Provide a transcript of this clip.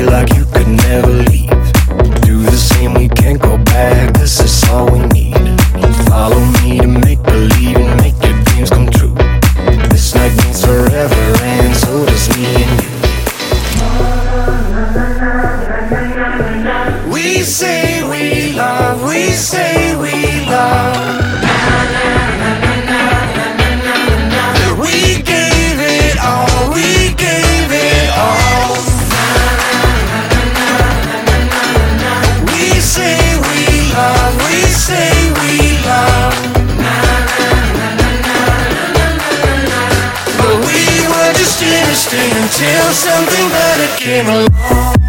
feel like you could never leave. Do the same, we can't go back. This is all we need. Follow me to make believe and make your dreams come true. This night means forever, and so does me and you. We say we love, we say. until something better came along.